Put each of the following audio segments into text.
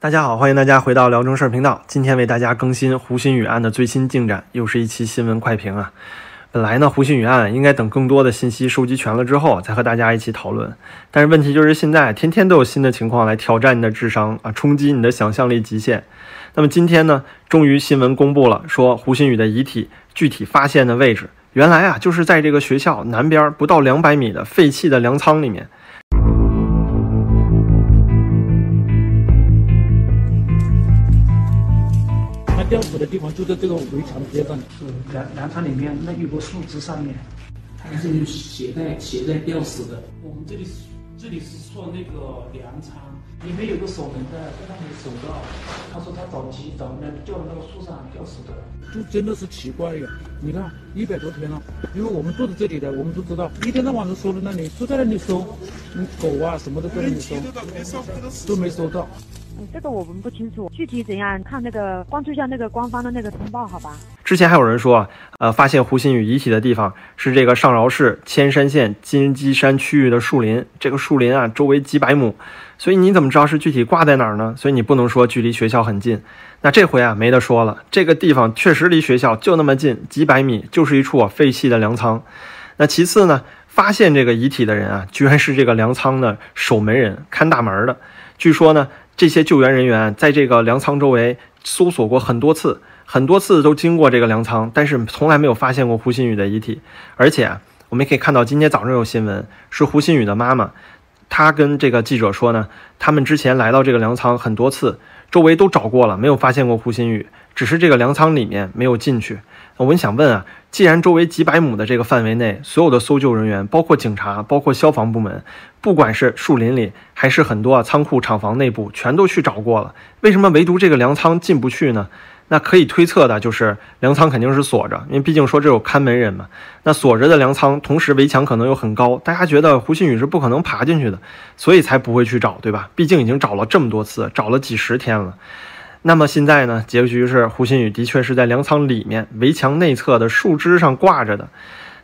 大家好，欢迎大家回到聊正事儿频道。今天为大家更新胡鑫宇案的最新进展，又是一期新闻快评啊。本来呢，胡鑫宇案应该等更多的信息收集全了之后，再和大家一起讨论。但是问题就是现在天天都有新的情况来挑战你的智商啊，冲击你的想象力极限。那么今天呢，终于新闻公布了，说胡鑫宇的遗体具体发现的位置，原来啊就是在这个学校南边不到两百米的废弃的粮仓里面。吊死的地方就在这个围墙的边上，是粮粮仓里面那有棵树枝上面，他这里携带携带吊死的。我们这里是这里是说那个粮仓，里面有个守门的，在那里守着。他说他找鸡找那吊那个树上吊死的，就真的是奇怪呀！你看一百多天了，因为我们住在这里的，我们都知道，一天到晚都收在那里，都在那里收，嗯，狗啊什么的在那里收，都没收到。这个我们不清楚，具体怎样看那个关注一下那个官方的那个通报，好吧？之前还有人说，呃，发现胡鑫宇遗体的地方是这个上饶市铅山县金鸡山区域的树林，这个树林啊，周围几百亩，所以你怎么知道是具体挂在哪儿呢？所以你不能说距离学校很近。那这回啊，没得说了，这个地方确实离学校就那么近，几百米，就是一处废弃的粮仓。那其次呢，发现这个遗体的人啊，居然是这个粮仓的守门人，看大门的。据说呢。这些救援人员在这个粮仓周围搜索过很多次，很多次都经过这个粮仓，但是从来没有发现过胡鑫宇的遗体。而且我们可以看到，今天早上有新闻，是胡鑫宇的妈妈，她跟这个记者说呢，他们之前来到这个粮仓很多次，周围都找过了，没有发现过胡鑫宇，只是这个粮仓里面没有进去。我们想问啊，既然周围几百亩的这个范围内，所有的搜救人员，包括警察，包括消防部门，不管是树林里还是很多啊仓库、厂房内部，全都去找过了，为什么唯独这个粮仓进不去呢？那可以推测的就是粮仓肯定是锁着，因为毕竟说这有看门人嘛。那锁着的粮仓，同时围墙可能又很高，大家觉得胡鑫宇是不可能爬进去的，所以才不会去找，对吧？毕竟已经找了这么多次，找了几十天了。那么现在呢？结局是胡鑫宇的确是在粮仓里面围墙内侧的树枝上挂着的。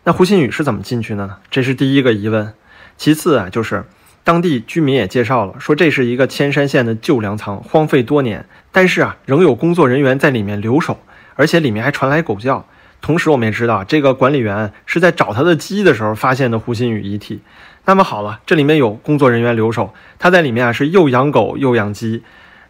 那胡鑫宇是怎么进去的呢？这是第一个疑问。其次啊，就是当地居民也介绍了，说这是一个千山县的旧粮仓，荒废多年，但是啊，仍有工作人员在里面留守，而且里面还传来狗叫。同时，我们也知道这个管理员是在找他的鸡的时候发现的胡鑫宇遗体。那么好了，这里面有工作人员留守，他在里面啊是又养狗又养鸡。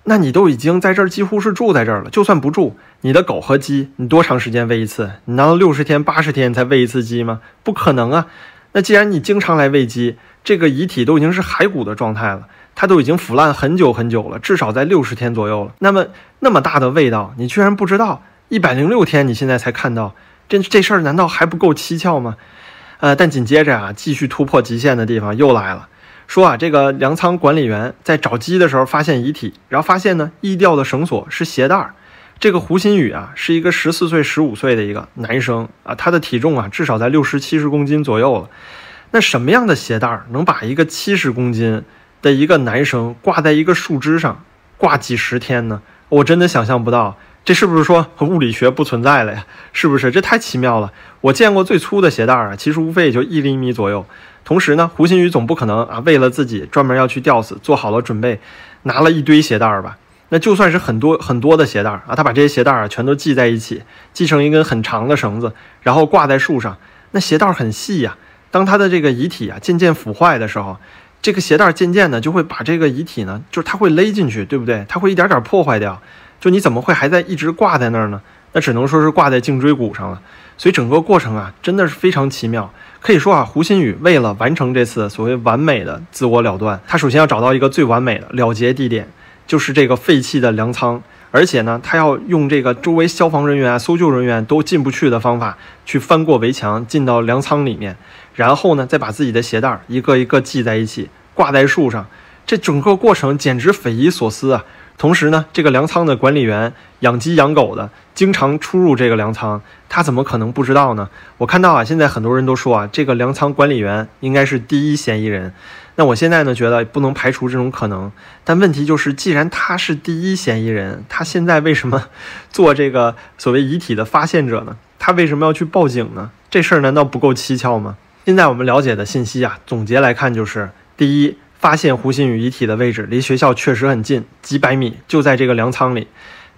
那你都已经在这儿几乎是住在这儿了，就算不住，你的狗和鸡，你多长时间喂一次？你难道六十天、八十天才喂一次鸡吗？不可能啊！那既然你经常来喂鸡，这个遗体都已经是骸骨的状态了，它都已经腐烂很久很久了，至少在六十天左右了。那么那么大的味道，你居然不知道？一百零六天，你现在才看到，这这事儿难道还不够蹊跷吗？呃，但紧接着啊，继续突破极限的地方又来了。说啊，这个粮仓管理员在找鸡的时候发现遗体，然后发现呢，易掉的绳索是鞋带儿。这个胡鑫宇啊，是一个十四岁、十五岁的一个男生啊，他的体重啊至少在六十七十公斤左右了。那什么样的鞋带儿能把一个七十公斤的一个男生挂在一个树枝上挂几十天呢？我真的想象不到，这是不是说物理学不存在了呀？是不是？这太奇妙了。我见过最粗的鞋带儿啊，其实无非也就一厘米左右。同时呢，胡鑫宇总不可能啊，为了自己专门要去吊死，做好了准备，拿了一堆鞋带儿吧？那就算是很多很多的鞋带儿啊，他把这些鞋带儿啊全都系在一起，系成一根很长的绳子，然后挂在树上。那鞋带儿很细呀，当他的这个遗体啊渐渐腐坏的时候，这个鞋带儿渐渐的就会把这个遗体呢，就是它会勒进去，对不对？它会一点点破坏掉。就你怎么会还在一直挂在那儿呢？那只能说是挂在颈椎骨上了。所以整个过程啊，真的是非常奇妙。可以说啊，胡鑫宇为了完成这次所谓完美的自我了断，他首先要找到一个最完美的了结地点，就是这个废弃的粮仓。而且呢，他要用这个周围消防人员、搜救人员都进不去的方法，去翻过围墙进到粮仓里面，然后呢，再把自己的鞋带一个一个系在一起，挂在树上。这整个过程简直匪夷所思啊！同时呢，这个粮仓的管理员养鸡养狗的，经常出入这个粮仓，他怎么可能不知道呢？我看到啊，现在很多人都说啊，这个粮仓管理员应该是第一嫌疑人。那我现在呢，觉得不能排除这种可能。但问题就是，既然他是第一嫌疑人，他现在为什么做这个所谓遗体的发现者呢？他为什么要去报警呢？这事儿难道不够蹊跷吗？现在我们了解的信息啊，总结来看就是：第一。发现胡鑫宇遗体的位置离学校确实很近，几百米，就在这个粮仓里。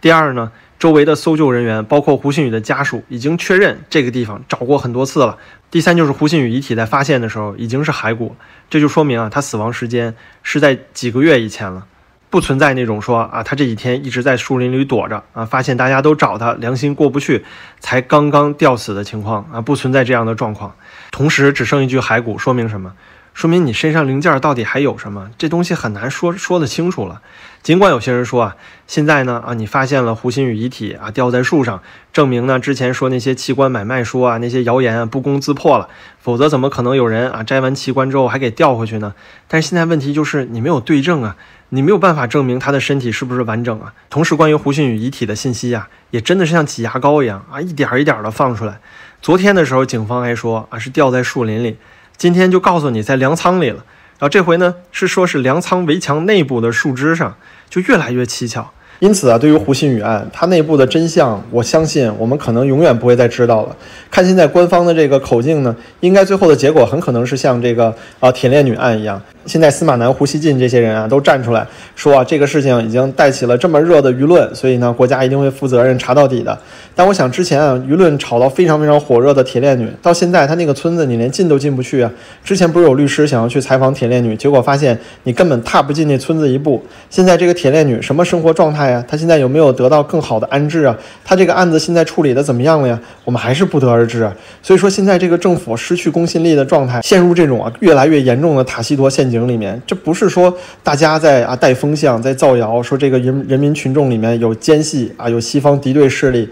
第二呢，周围的搜救人员，包括胡鑫宇的家属，已经确认这个地方找过很多次了。第三就是胡鑫宇遗体在发现的时候已经是骸骨，这就说明啊，他死亡时间是在几个月以前了。不存在那种说啊，他这几天一直在树林里躲着啊，发现大家都找他，良心过不去，才刚刚吊死的情况啊，不存在这样的状况。同时，只剩一具骸骨，说明什么？说明你身上零件到底还有什么？这东西很难说说得清楚了。尽管有些人说啊，现在呢啊，你发现了胡鑫宇遗体啊，吊在树上，证明呢之前说那些器官买卖说啊，那些谣言啊不攻自破了。否则怎么可能有人啊摘完器官之后还给吊回去呢？但是现在问题就是你没有对证啊，你没有办法证明他的身体是不是完整啊。同时，关于胡鑫宇遗体的信息啊，也真的是像挤牙膏一样啊，一点一点的放出来。昨天的时候，警方还说啊是吊在树林里。今天就告诉你在粮仓里了，然后这回呢是说是粮仓围墙内部的树枝上，就越来越蹊跷。因此啊，对于胡鑫宇案，它内部的真相，我相信我们可能永远不会再知道了。看现在官方的这个口径呢，应该最后的结果很可能是像这个啊铁链女案一样。现在司马南、胡锡进这些人啊，都站出来说啊，这个事情已经带起了这么热的舆论，所以呢，国家一定会负责任查到底的。但我想之前啊，舆论炒到非常非常火热的铁链女，到现在她那个村子你连进都进不去啊。之前不是有律师想要去采访铁链女，结果发现你根本踏不进那村子一步。现在这个铁链女什么生活状态啊？她现在有没有得到更好的安置啊？她这个案子现在处理的怎么样了呀？我们还是不得而知啊。所以说现在这个政府失去公信力的状态，陷入这种啊越来越严重的塔西佗陷阱。里面，这不是说大家在啊带风向，在造谣，说这个人人民群众里面有奸细啊，有西方敌对势力。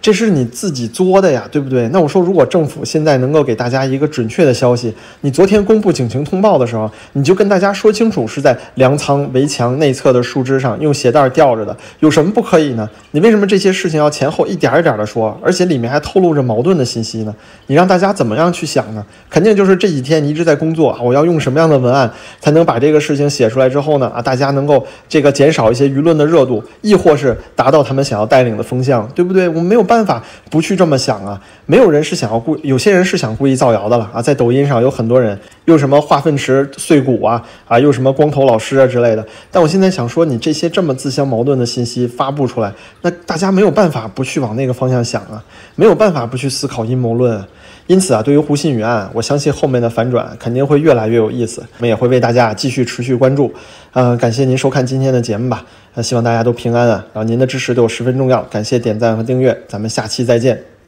这是你自己作的呀，对不对？那我说，如果政府现在能够给大家一个准确的消息，你昨天公布警情通报的时候，你就跟大家说清楚是在粮仓围墙内侧的树枝上用鞋带吊着的，有什么不可以呢？你为什么这些事情要前后一点一点的说，而且里面还透露着矛盾的信息呢？你让大家怎么样去想呢？肯定就是这几天你一直在工作啊，我要用什么样的文案才能把这个事情写出来之后呢？啊，大家能够这个减少一些舆论的热度，亦或是达到他们想要带领的风向，对不对？我们没有。办法不去这么想啊！没有人是想要故，有些人是想故意造谣的了啊！在抖音上有很多人又什么化粪池碎骨啊啊，又什么光头老师啊之类的。但我现在想说，你这些这么自相矛盾的信息发布出来，那大家没有办法不去往那个方向想啊，没有办法不去思考阴谋论。因此啊，对于胡鑫宇案，我相信后面的反转肯定会越来越有意思。我们也会为大家继续持续关注。嗯，感谢您收看今天的节目吧。那希望大家都平安啊，然后您的支持对我十分重要，感谢点赞和订阅，咱们下期再见。